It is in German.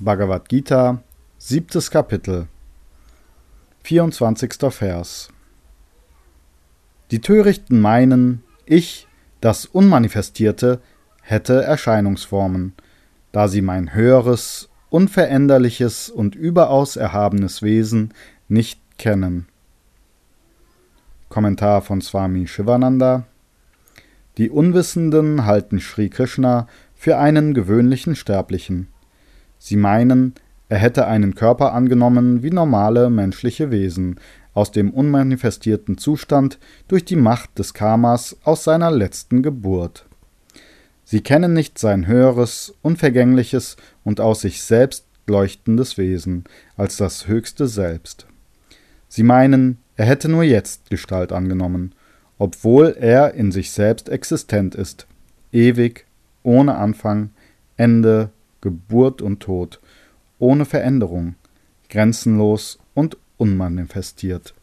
Bhagavad Gita, siebtes Kapitel, 24. Vers. Die Törichten meinen, ich, das Unmanifestierte, hätte Erscheinungsformen, da sie mein höheres, unveränderliches und überaus erhabenes Wesen nicht kennen. Kommentar von Swami Shivananda Die Unwissenden halten Sri Krishna für einen gewöhnlichen Sterblichen. Sie meinen, er hätte einen Körper angenommen wie normale menschliche Wesen, aus dem unmanifestierten Zustand durch die Macht des Karmas aus seiner letzten Geburt. Sie kennen nicht sein höheres, unvergängliches und aus sich selbst leuchtendes Wesen als das höchste Selbst. Sie meinen, er hätte nur jetzt Gestalt angenommen, obwohl er in sich selbst existent ist, ewig, ohne Anfang, Ende, Geburt und Tod, ohne Veränderung, grenzenlos und unmanifestiert